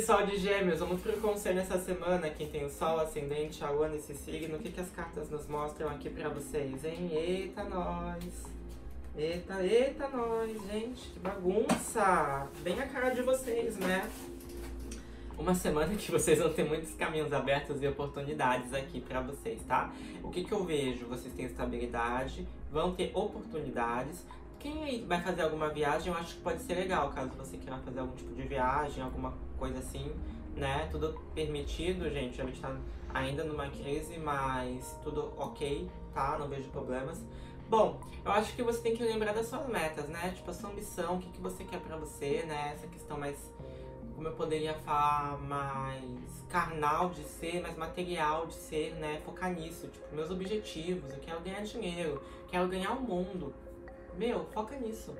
Pessoal de Gêmeos, vamos pro conselho essa semana. Quem tem o Sol, Ascendente, a Lua nesse signo, o que, que as cartas nos mostram aqui pra vocês, hein? Eita, nós! Eita, eita, nós, gente, que bagunça! Bem a cara de vocês, né? Uma semana que vocês vão ter muitos caminhos abertos e oportunidades aqui pra vocês, tá? O que, que eu vejo? Vocês têm estabilidade, vão ter oportunidades, quem vai fazer alguma viagem, eu acho que pode ser legal, caso você queira fazer algum tipo de viagem, alguma coisa assim, né? Tudo permitido, gente. A gente tá ainda numa crise, mas tudo ok, tá? Não vejo problemas. Bom, eu acho que você tem que lembrar das suas metas, né? Tipo, a sua ambição, o que, que você quer pra você, né? Essa questão mais, como eu poderia falar, mais carnal de ser, mais material de ser, né? Focar nisso. Tipo, meus objetivos, eu quero ganhar dinheiro, quero ganhar o mundo, meu, foca nisso.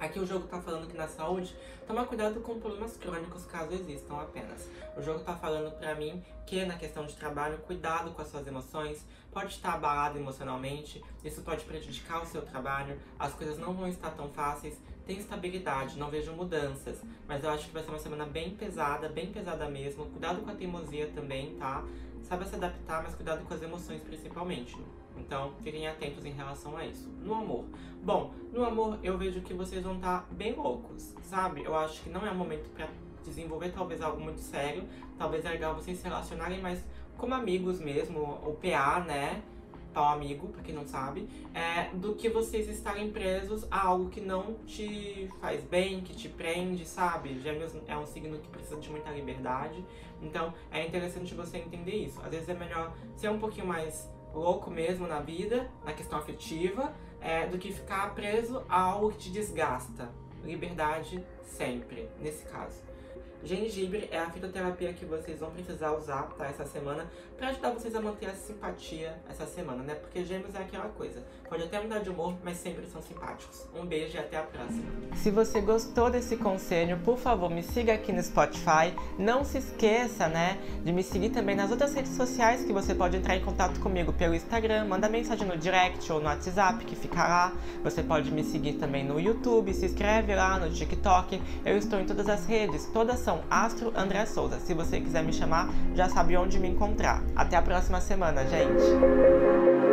Aqui o jogo tá falando que na saúde, toma cuidado com problemas crônicos caso existam apenas. O jogo tá falando pra mim que na questão de trabalho, cuidado com as suas emoções, pode estar abalado emocionalmente, isso pode prejudicar o seu trabalho, as coisas não vão estar tão fáceis, tem estabilidade, não vejo mudanças, mas eu acho que vai ser uma semana bem pesada, bem pesada mesmo. Cuidado com a teimosia também, tá? Sabe se adaptar, mas cuidado com as emoções principalmente. Então, fiquem atentos em relação a isso. No amor. Bom, no amor eu vejo que vocês vão estar tá bem loucos, sabe? Eu acho que não é o momento para desenvolver talvez algo muito sério. Talvez é legal vocês se relacionarem mais como amigos mesmo, o PA, né? Pau amigo, pra quem não sabe, é, do que vocês estarem presos a algo que não te faz bem, que te prende, sabe? Gêmeos é um signo que precisa de muita liberdade, então é interessante você entender isso. Às vezes é melhor ser um pouquinho mais louco mesmo na vida, na questão afetiva, é, do que ficar preso a algo que te desgasta. Liberdade sempre, nesse caso. Gengibre é a fitoterapia que vocês vão precisar usar, tá, essa semana, para ajudar vocês a manter a simpatia essa semana, né? Porque gêmeos é aquela coisa, pode até mudar de humor, mas sempre são simpáticos. Um beijo e até a próxima. Se você gostou desse conselho, por favor, me siga aqui no Spotify. Não se esqueça, né, de me seguir também nas outras redes sociais que você pode entrar em contato comigo pelo Instagram, manda mensagem no direct ou no WhatsApp que fica lá. Você pode me seguir também no YouTube, se inscreve lá no TikTok. Eu estou em todas as redes, todas Astro André Souza. Se você quiser me chamar, já sabe onde me encontrar. Até a próxima semana, gente!